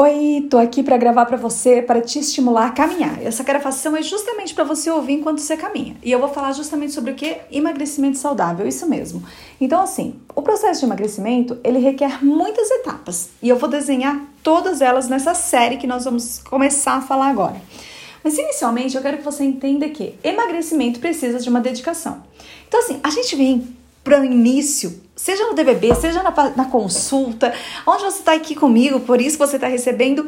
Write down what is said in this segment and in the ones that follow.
Oi, tô aqui para gravar para você, para te estimular a caminhar. Essa gravação é justamente para você ouvir enquanto você caminha. E eu vou falar justamente sobre o que emagrecimento saudável, isso mesmo. Então assim, o processo de emagrecimento, ele requer muitas etapas, e eu vou desenhar todas elas nessa série que nós vamos começar a falar agora. Mas inicialmente eu quero que você entenda que emagrecimento precisa de uma dedicação. Então assim, a gente vem para o início, seja no DBB, seja na, na consulta, onde você está aqui comigo, por isso você está recebendo,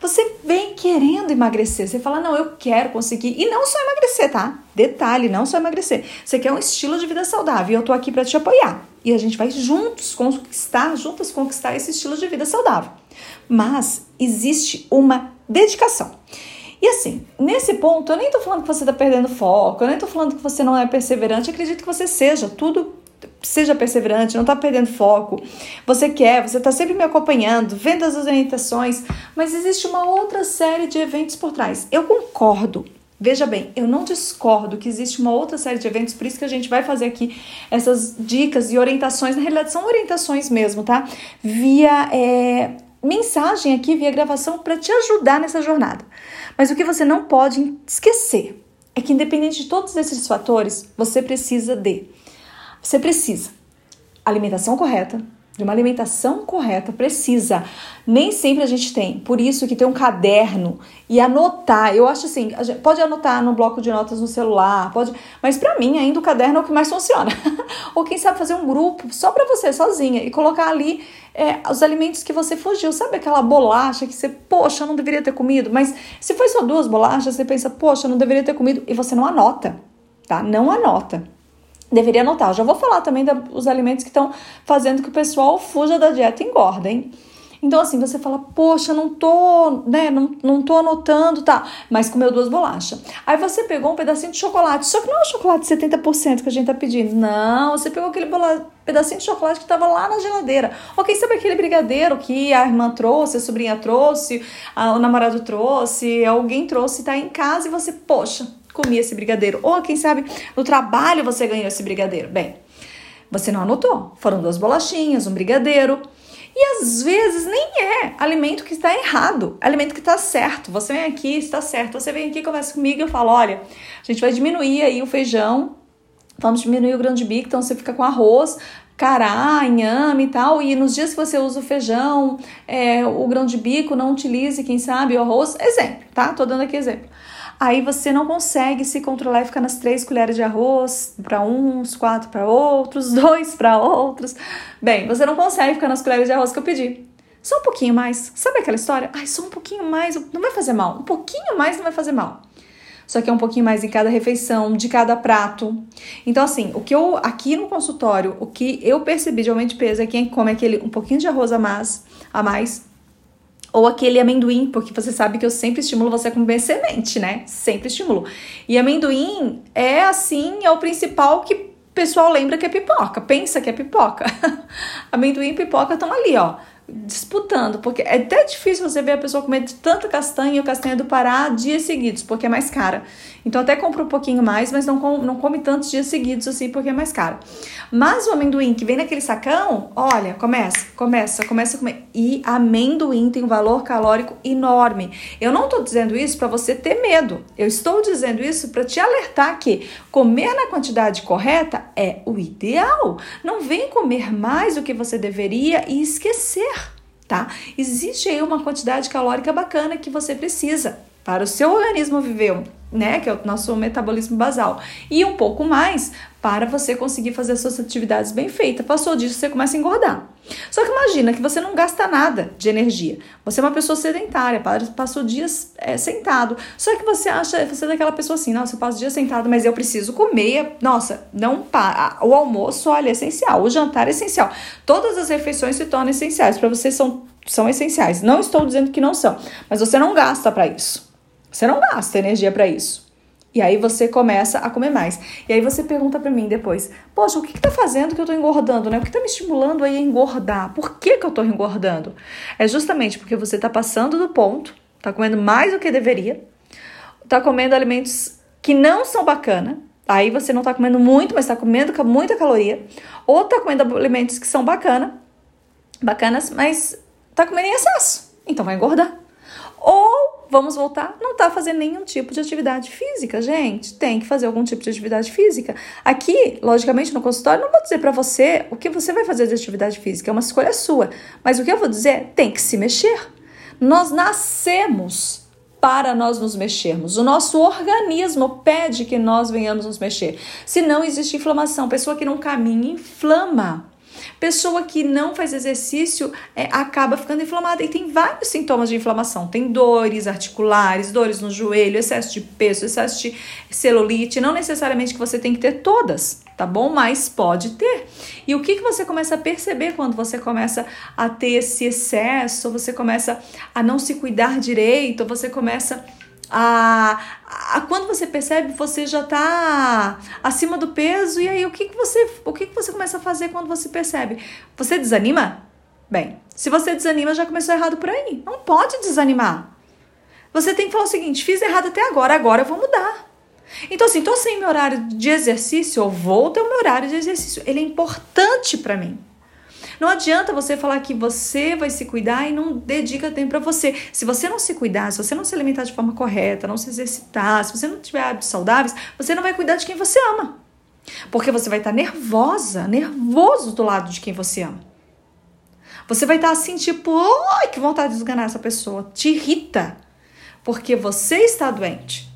você vem querendo emagrecer. Você fala, não, eu quero conseguir. E não só emagrecer, tá? Detalhe, não só emagrecer. Você quer um estilo de vida saudável e eu tô aqui para te apoiar. E a gente vai juntos conquistar, juntas conquistar esse estilo de vida saudável. Mas existe uma dedicação. E assim, nesse ponto, eu nem tô falando que você tá perdendo foco, eu nem tô falando que você não é perseverante, acredito que você seja, tudo seja perseverante, não está perdendo foco. Você quer, você está sempre me acompanhando, vendo as orientações, mas existe uma outra série de eventos por trás. Eu concordo. Veja bem, eu não discordo que existe uma outra série de eventos, por isso que a gente vai fazer aqui essas dicas e orientações. Na realidade, são orientações mesmo, tá? Via é, mensagem aqui, via gravação, para te ajudar nessa jornada. Mas o que você não pode esquecer é que, independente de todos esses fatores, você precisa de você precisa alimentação correta, de uma alimentação correta, precisa. Nem sempre a gente tem. Por isso que tem um caderno e anotar. Eu acho assim, pode anotar no bloco de notas no celular, pode, mas para mim ainda o caderno é o que mais funciona. Ou quem sabe fazer um grupo só para você sozinha e colocar ali é, os alimentos que você fugiu. Sabe aquela bolacha que você, poxa, não deveria ter comido, mas se foi só duas bolachas, você pensa, poxa, não deveria ter comido e você não anota, tá? Não anota deveria anotar. Já vou falar também dos alimentos que estão fazendo que o pessoal fuja da dieta e engorda, hein? Então, assim, você fala, poxa, não tô, né, não, não tô anotando, tá, mas comeu duas bolachas. Aí você pegou um pedacinho de chocolate, só que não é o chocolate 70% que a gente tá pedindo, não, você pegou aquele bola, pedacinho de chocolate que tava lá na geladeira. Ou quem sabe aquele brigadeiro que a irmã trouxe, a sobrinha trouxe, a, o namorado trouxe, alguém trouxe, tá em casa e você, poxa, comi esse brigadeiro. Ou quem sabe no trabalho você ganhou esse brigadeiro. Bem, você não anotou. Foram duas bolachinhas, um brigadeiro. E às vezes nem é alimento que está errado, alimento que está certo. Você vem aqui, está certo. Você vem aqui, conversa comigo eu falo: olha, a gente vai diminuir aí o feijão, vamos diminuir o grão de bico, então você fica com arroz, cará, inhame e tal. E nos dias que você usa o feijão, é, o grão de bico, não utilize, quem sabe, o arroz. Exemplo, tá? Tô dando aqui exemplo aí você não consegue se controlar e ficar nas três colheres de arroz para uns, quatro para outros, dois para outros. Bem, você não consegue ficar nas colheres de arroz que eu pedi. Só um pouquinho mais. Sabe aquela história? Ai, só um pouquinho mais, não vai fazer mal. Um pouquinho mais não vai fazer mal. Só que é um pouquinho mais em cada refeição, de cada prato. Então, assim, o que eu, aqui no consultório, o que eu percebi de aumento de peso é quem come aquele um pouquinho de arroz a mais, a mais ou aquele amendoim, porque você sabe que eu sempre estimulo você a comer semente, né? Sempre estimulo. E amendoim é assim, é o principal que o pessoal lembra que é pipoca, pensa que é pipoca. amendoim e pipoca estão ali, ó disputando, porque é até difícil você ver a pessoa comer tanta castanha e o castanha do Pará dias seguidos, porque é mais cara. Então até compra um pouquinho mais, mas não, com, não come tantos dias seguidos assim, porque é mais caro. Mas o amendoim que vem naquele sacão, olha, começa, começa, começa a comer. E amendoim tem um valor calórico enorme. Eu não estou dizendo isso para você ter medo. Eu estou dizendo isso para te alertar que comer na quantidade correta é o ideal. Não vem comer mais do que você deveria e esquecer tá? Existe aí uma quantidade calórica bacana que você precisa para o seu organismo viver, né, que é o nosso metabolismo basal, e um pouco mais para você conseguir fazer as suas atividades bem feitas. Passou disso, você começa a engordar. Só que imagina que você não gasta nada de energia. Você é uma pessoa sedentária, passou dias é, sentado. Só que você acha, você é daquela pessoa assim, nossa, eu passo dias sentado, mas eu preciso comer. Nossa, não para. O almoço, olha, é essencial. O jantar é essencial. Todas as refeições se tornam essenciais. Para você são, são essenciais. Não estou dizendo que não são, mas você não gasta para isso. Você não gasta energia para isso. E aí você começa a comer mais. E aí você pergunta para mim depois: "Poxa, o que que tá fazendo que eu tô engordando, né? O que tá me estimulando aí a engordar? Por que que eu tô engordando?" É justamente porque você tá passando do ponto, tá comendo mais do que deveria, tá comendo alimentos que não são bacana. Aí você não tá comendo muito, mas tá comendo com muita caloria, ou tá comendo alimentos que são bacana, bacanas, mas tá comendo em excesso. então vai engordar. Ou, vamos voltar, não está fazendo nenhum tipo de atividade física, gente. Tem que fazer algum tipo de atividade física. Aqui, logicamente, no consultório, não vou dizer para você o que você vai fazer de atividade física, é uma escolha sua. Mas o que eu vou dizer tem que se mexer. Nós nascemos para nós nos mexermos. O nosso organismo pede que nós venhamos nos mexer. Se não existe inflamação, pessoa que não caminha inflama. Pessoa que não faz exercício é, acaba ficando inflamada e tem vários sintomas de inflamação. Tem dores articulares, dores no joelho, excesso de peso, excesso de celulite. Não necessariamente que você tem que ter todas, tá bom? Mas pode ter. E o que, que você começa a perceber quando você começa a ter esse excesso, você começa a não se cuidar direito, você começa a, quando você percebe você já está acima do peso e aí o que, que você o que, que você começa a fazer quando você percebe? Você desanima? Bem se você desanima já começou errado por aí. Não pode desanimar. Você tem que falar o seguinte fiz errado até agora agora eu vou mudar. Então assim tô sem meu horário de exercício eu vou ter o meu horário de exercício. Ele é importante para mim não adianta você falar que você vai se cuidar e não dedica tempo para você. Se você não se cuidar, se você não se alimentar de forma correta, não se exercitar, se você não tiver hábitos saudáveis, você não vai cuidar de quem você ama. Porque você vai estar nervosa, nervoso do lado de quem você ama. Você vai estar assim, tipo, ai, que vontade de esganar essa pessoa. Te irrita. Porque você está doente.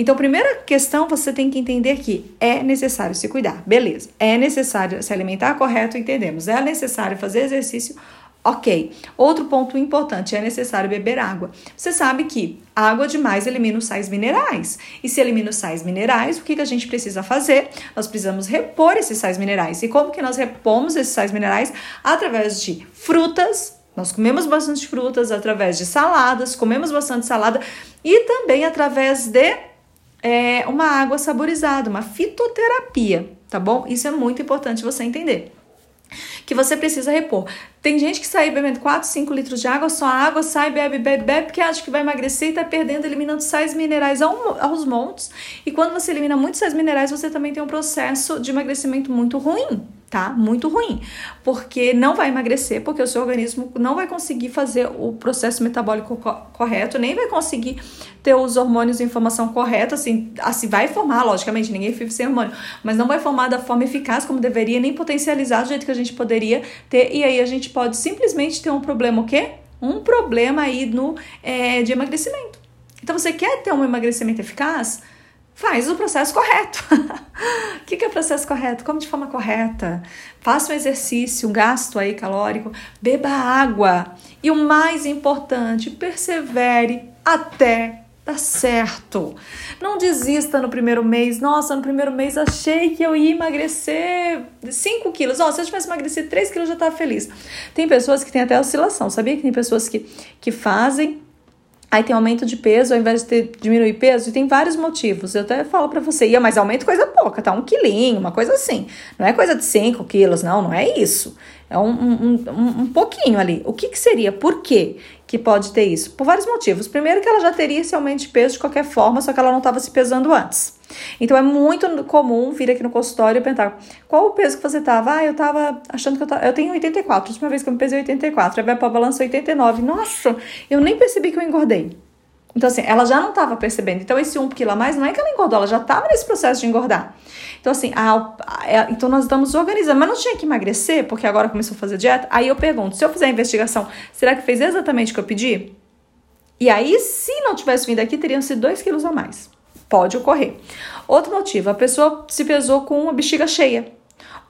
Então, primeira questão, você tem que entender que é necessário se cuidar, beleza. É necessário se alimentar correto, entendemos. É necessário fazer exercício, ok. Outro ponto importante, é necessário beber água. Você sabe que água demais elimina os sais minerais. E se elimina os sais minerais, o que, que a gente precisa fazer? Nós precisamos repor esses sais minerais. E como que nós repomos esses sais minerais? Através de frutas, nós comemos bastante frutas através de saladas, comemos bastante salada e também através de é, uma água saborizada, uma fitoterapia, tá bom? Isso é muito importante você entender. Que você precisa repor. Tem gente que sai bebendo 4, 5 litros de água, só água, sai, bebe, bebe, bebe, porque acha que vai emagrecer e tá perdendo, eliminando sais minerais aos montes. E quando você elimina muitos sais minerais, você também tem um processo de emagrecimento muito ruim tá? Muito ruim, porque não vai emagrecer, porque o seu organismo não vai conseguir fazer o processo metabólico co correto, nem vai conseguir ter os hormônios de informação correta, assim, assim vai formar, logicamente, ninguém vive sem hormônio, mas não vai formar da forma eficaz como deveria, nem potencializar do jeito que a gente poderia ter, e aí a gente pode simplesmente ter um problema o quê? Um problema aí no, é, de emagrecimento. Então, você quer ter um emagrecimento eficaz? Faz o processo correto. o que é o processo correto? Come de forma correta. Faça um exercício, um gasto aí calórico, beba água. E o mais importante, persevere até dar certo. Não desista no primeiro mês. Nossa, no primeiro mês achei que eu ia emagrecer 5 quilos. Se eu tivesse emagrecido 3 quilos, eu já estava feliz. Tem pessoas que têm até oscilação. Sabia que tem pessoas que, que fazem Aí tem aumento de peso ao invés de ter, diminuir peso, e tem vários motivos. Eu até falo para você, ia, mas aumento coisa pouca, tá? Um quilinho, uma coisa assim. Não é coisa de 5 quilos, não, não é isso. É um, um, um, um pouquinho ali. O que, que seria? Por quê que pode ter isso? Por vários motivos. Primeiro, que ela já teria esse aumento de peso de qualquer forma, só que ela não estava se pesando antes. Então é muito comum vir aqui no consultório e perguntar qual o peso que você estava. Ah, eu estava achando que eu tava. Eu tenho 84. A última vez que eu me pesei 84. Aí vai para a balança 89. Nossa, eu nem percebi que eu engordei. Então, assim, ela já não estava percebendo. Então, esse um quilo a mais não é que ela engordou, ela já estava nesse processo de engordar. Então, assim, a, a, então nós estamos organizando. Mas não tinha que emagrecer, porque agora começou a fazer dieta. Aí eu pergunto: se eu fizer a investigação, será que fez exatamente o que eu pedi? E aí, se não tivesse vindo aqui, teriam sido 2 quilos a mais. Pode ocorrer. Outro motivo: a pessoa se pesou com uma bexiga cheia.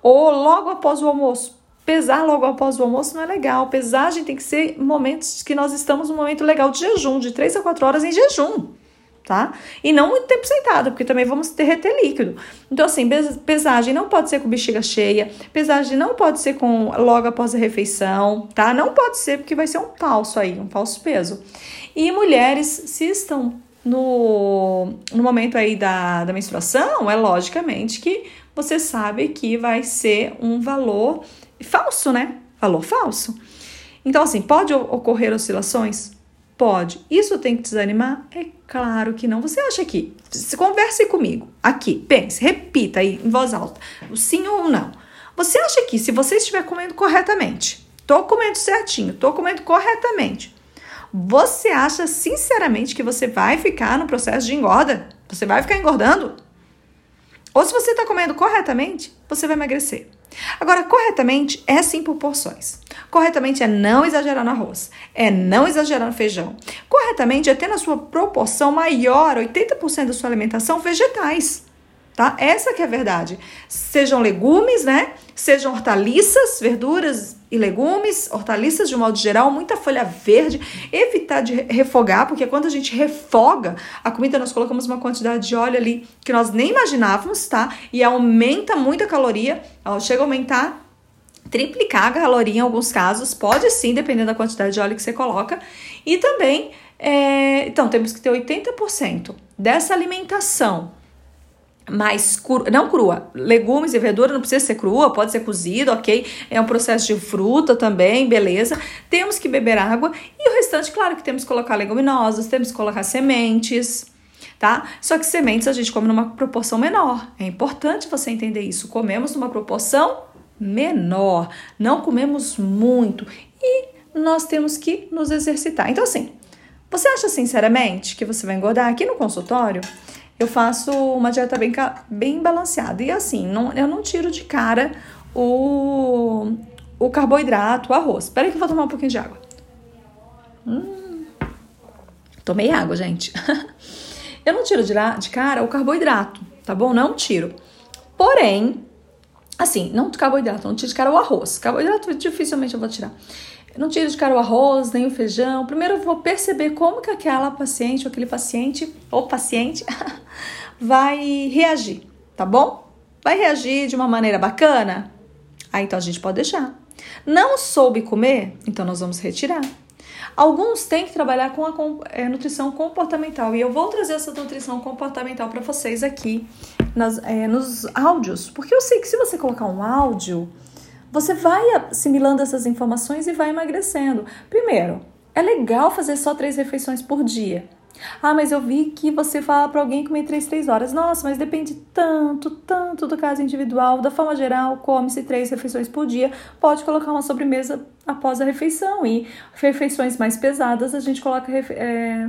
Ou logo após o almoço pesar logo após o almoço não é legal. Pesagem tem que ser momentos que nós estamos num momento legal de jejum, de 3 a 4 horas em jejum, tá? E não muito tempo sentado, porque também vamos derreter líquido. Então, assim, pesagem não pode ser com bexiga cheia, pesagem não pode ser com logo após a refeição, tá? Não pode ser, porque vai ser um falso aí, um falso peso. E mulheres, se estão no, no momento aí da, da menstruação, é logicamente que você sabe que vai ser um valor falso, né? Valor falso. Então, assim, pode ocorrer oscilações? Pode. Isso tem que desanimar? É claro que não. Você acha que? Converse comigo. Aqui, pense, repita aí em voz alta. O sim ou não. Você acha que se você estiver comendo corretamente, tô comendo certinho, tô comendo corretamente, Você acha sinceramente que você vai ficar no processo de engorda? Você vai ficar engordando? Ou se você está comendo corretamente, você vai emagrecer. Agora, corretamente é sim por porções. Corretamente é não exagerar no arroz, é não exagerar no feijão. Corretamente é ter na sua proporção maior, 80% da sua alimentação, vegetais tá? Essa que é a verdade. Sejam legumes, né? Sejam hortaliças, verduras e legumes, hortaliças de um modo geral, muita folha verde, evitar de refogar, porque quando a gente refoga a comida, nós colocamos uma quantidade de óleo ali que nós nem imaginávamos, tá? E aumenta muito a caloria, chega a aumentar triplicar a caloria em alguns casos, pode sim, dependendo da quantidade de óleo que você coloca. E também, é, então, temos que ter 80% dessa alimentação mais não crua, legumes e verdura não precisa ser crua, pode ser cozido, ok? É um processo de fruta também, beleza? Temos que beber água e o restante, claro que temos que colocar leguminosas, temos que colocar sementes, tá? Só que sementes a gente come numa proporção menor. É importante você entender isso. Comemos numa proporção menor, não comemos muito e nós temos que nos exercitar. Então, assim, você acha sinceramente que você vai engordar aqui no consultório? eu faço uma dieta bem, bem balanceada. E assim, não, eu não tiro de cara o, o carboidrato, o arroz. Espera que eu vou tomar um pouquinho de água. Hum, tomei água, gente. eu não tiro de, de cara o carboidrato, tá bom? Não tiro. Porém, assim, não carboidrato, não tiro de cara o arroz. Carboidrato dificilmente eu vou tirar. Não tiro de cara o arroz, nem o feijão. Primeiro eu vou perceber como que aquela paciente ou aquele paciente ou paciente vai reagir, tá bom? Vai reagir de uma maneira bacana? Aí então a gente pode deixar. Não soube comer? Então nós vamos retirar. Alguns têm que trabalhar com a é, nutrição comportamental e eu vou trazer essa nutrição comportamental para vocês aqui nas, é, nos áudios, porque eu sei que se você colocar um áudio, você vai assimilando essas informações e vai emagrecendo. Primeiro, é legal fazer só três refeições por dia. Ah, mas eu vi que você fala para alguém comer três, três horas. Nossa, mas depende tanto, tanto do caso individual. Da forma geral, come-se três refeições por dia. Pode colocar uma sobremesa após a refeição. E refeições mais pesadas, a gente coloca é,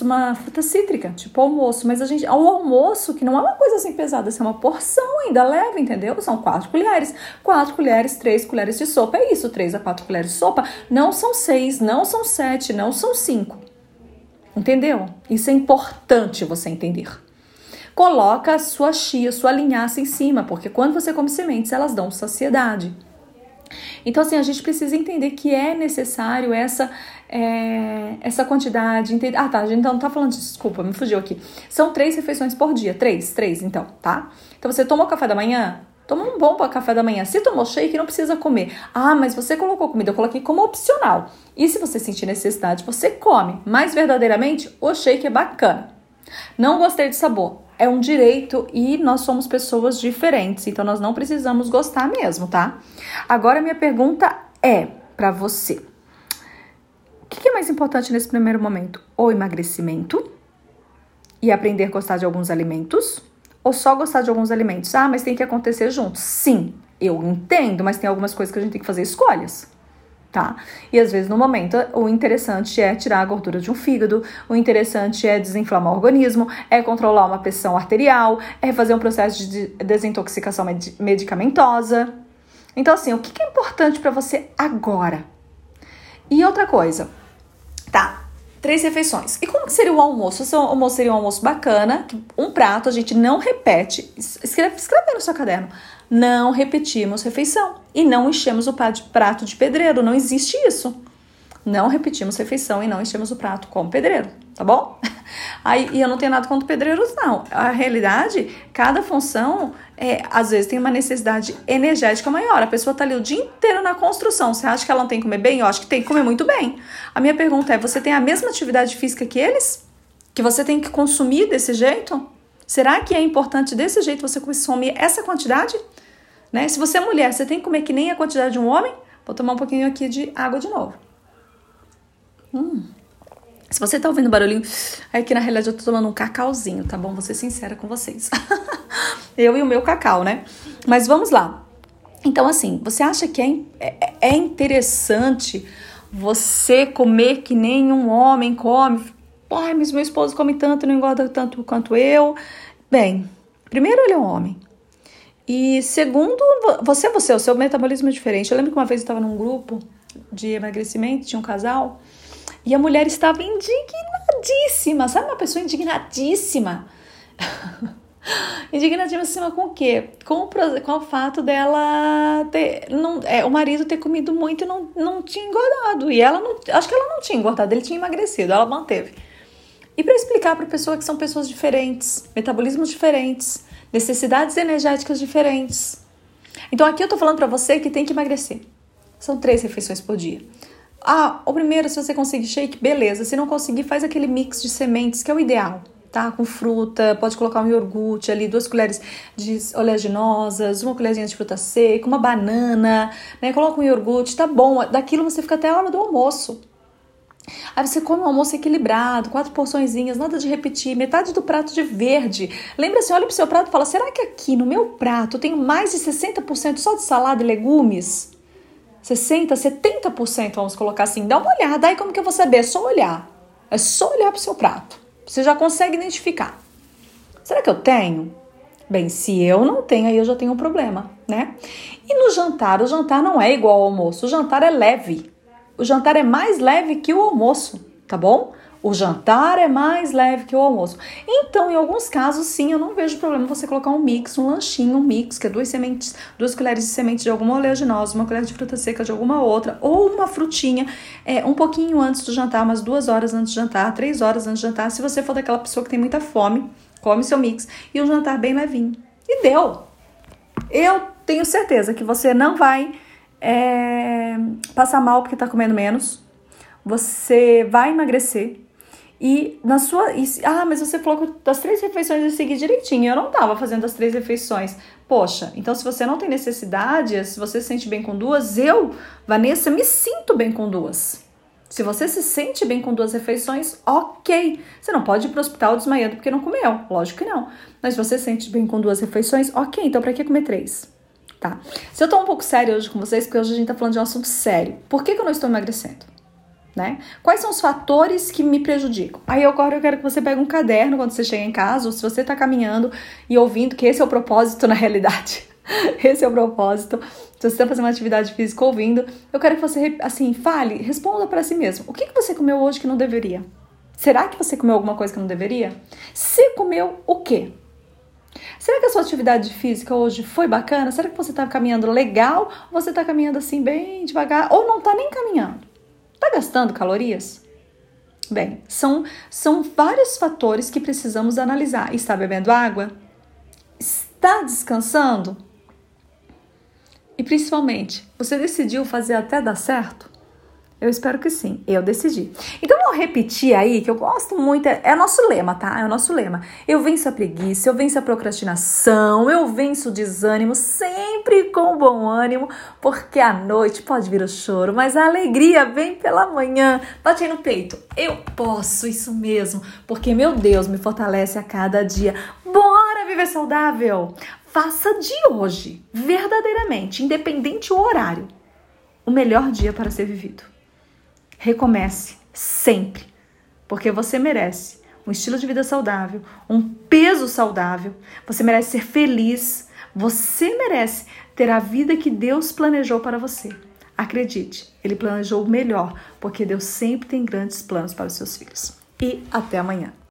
uma fruta cítrica, tipo almoço. Mas a gente, ao almoço, que não é uma coisa assim pesada, assim, é uma porção ainda leve, entendeu? São quatro colheres. Quatro colheres, três colheres de sopa. É isso, três a quatro colheres de sopa. Não são seis, não são sete, não são cinco. Entendeu? Isso é importante você entender. Coloca a sua chia, sua linhaça em cima, porque quando você come sementes, elas dão saciedade. Então, assim, a gente precisa entender que é necessário essa é, essa quantidade. Ah, tá. A gente não tá falando de desculpa, me fugiu aqui. São três refeições por dia. Três, três, então, tá? Então, você tomou café da manhã? Toma um bom para café da manhã. Se tomou shake, não precisa comer. Ah, mas você colocou comida, eu coloquei como opcional. E se você sentir necessidade, você come. Mas verdadeiramente, o shake é bacana. Não gostei de sabor. É um direito e nós somos pessoas diferentes, então nós não precisamos gostar mesmo, tá? Agora minha pergunta é para você. O que é mais importante nesse primeiro momento? O emagrecimento e aprender a gostar de alguns alimentos ou só gostar de alguns alimentos? Ah, mas tem que acontecer juntos. Sim, eu entendo, mas tem algumas coisas que a gente tem que fazer escolhas. Tá? E às vezes no momento o interessante é tirar a gordura de um fígado, o interessante é desinflamar o organismo, é controlar uma pressão arterial, é fazer um processo de desintoxicação medicamentosa. Então, assim, o que é importante para você agora? E outra coisa, tá? Três refeições. E como seria o almoço? O almoço seria um almoço bacana, um prato, a gente não repete. Escreve, escreve no seu caderno. Não repetimos refeição. E não enchemos o prato de pedreiro. Não existe isso. Não repetimos refeição e não enchemos o prato como pedreiro, tá bom? Aí, e eu não tenho nada contra pedreiros, não. A realidade, cada função, é, às vezes, tem uma necessidade energética maior. A pessoa tá ali o dia inteiro na construção. Você acha que ela não tem que comer bem? Eu acho que tem que comer muito bem. A minha pergunta é: você tem a mesma atividade física que eles? Que você tem que consumir desse jeito? Será que é importante desse jeito você consumir essa quantidade? Né? Se você é mulher, você tem que comer que nem a quantidade de um homem? Vou tomar um pouquinho aqui de água de novo. Hum. Se você tá ouvindo barulhinho, é que na realidade eu tô tomando um cacauzinho, tá bom? Vou ser sincera com vocês. eu e o meu cacau, né? Mas vamos lá. Então, assim, você acha que é, é, é interessante você comer que nem um homem come. Ai, mas meu esposo come tanto, não engorda tanto quanto eu. Bem, primeiro ele é um homem. E segundo, você você, o seu metabolismo é diferente. Eu lembro que uma vez eu estava num grupo de emagrecimento, tinha um casal, e a mulher estava indignadíssima. Sabe uma pessoa indignadíssima? Indignadíssima com o quê? Com o, com o fato dela ter. Não, é, o marido ter comido muito e não, não tinha engordado. E ela não. Acho que ela não tinha engordado, ele tinha emagrecido, ela manteve. E para explicar para pessoa que são pessoas diferentes, metabolismos diferentes, necessidades energéticas diferentes. Então aqui eu tô falando para você que tem que emagrecer. São três refeições por dia. Ah, o primeiro, se você conseguir shake, beleza. Se não conseguir, faz aquele mix de sementes, que é o ideal tá? Com fruta, pode colocar um iogurte ali, duas colheres de oleaginosas, uma colherzinha de fruta seca, uma banana, né? Coloca um iogurte, tá bom. Daquilo você fica até a hora do almoço. Aí você come um almoço equilibrado, quatro porçõezinhas, nada de repetir, metade do prato de verde. Lembra assim, olha pro seu prato e fala: será que aqui no meu prato tenho mais de 60% só de salada e legumes? 60, 70%, vamos colocar assim. Dá uma olhada, aí como que eu vou saber? É só olhar. É só olhar pro seu prato. Você já consegue identificar. Será que eu tenho? Bem, se eu não tenho, aí eu já tenho um problema, né? E no jantar, o jantar não é igual ao almoço, o jantar é leve. O jantar é mais leve que o almoço, tá bom? O jantar é mais leve que o almoço. Então, em alguns casos, sim, eu não vejo problema você colocar um mix, um lanchinho, um mix, que é duas sementes, duas colheres de semente de alguma oleaginosa, uma colher de fruta seca de alguma outra, ou uma frutinha, é, um pouquinho antes do jantar, umas duas horas antes do jantar, três horas antes do jantar. Se você for daquela pessoa que tem muita fome, come seu mix e um jantar bem levinho. E deu! Eu tenho certeza que você não vai é, passar mal porque tá comendo menos. Você vai emagrecer e na sua. E, ah, mas você falou que das três refeições eu segui direitinho. Eu não estava fazendo as três refeições. Poxa, então se você não tem necessidade, se você se sente bem com duas, eu, Vanessa, me sinto bem com duas. Se você se sente bem com duas refeições, ok. Você não pode ir para o hospital desmaiando porque não comeu. Lógico que não. Mas se você se sente bem com duas refeições, ok. Então para que comer três? Tá. Se eu tô um pouco sério hoje com vocês, porque hoje a gente tá falando de um assunto sério. Por que, que eu não estou emagrecendo? Né? Quais são os fatores que me prejudicam? Aí agora eu quero que você pegue um caderno quando você chega em casa, ou se você está caminhando e ouvindo, que esse é o propósito na realidade. esse é o propósito. Se você está fazendo uma atividade física ouvindo, eu quero que você, assim, fale, responda para si mesmo. O que, que você comeu hoje que não deveria? Será que você comeu alguma coisa que não deveria? Se comeu, o quê? Será que a sua atividade física hoje foi bacana? Será que você está caminhando legal? Ou você está caminhando assim bem devagar? Ou não está nem caminhando? Está gastando calorias? Bem, são, são vários fatores que precisamos analisar. Está bebendo água? Está descansando? E principalmente, você decidiu fazer até dar certo? Eu espero que sim. Eu decidi. Então vou repetir aí que eu gosto muito. É, é nosso lema, tá? É o nosso lema. Eu venço a preguiça, eu venço a procrastinação, eu venço o desânimo, sempre com bom ânimo, porque à noite pode vir o choro, mas a alegria vem pela manhã. Bate aí no peito. Eu posso, isso mesmo, porque meu Deus me fortalece a cada dia. Bora viver saudável! Faça de hoje, verdadeiramente, independente o horário, o melhor dia para ser vivido. Recomece sempre, porque você merece um estilo de vida saudável, um peso saudável, você merece ser feliz, você merece ter a vida que Deus planejou para você. Acredite, Ele planejou o melhor, porque Deus sempre tem grandes planos para os seus filhos. E até amanhã.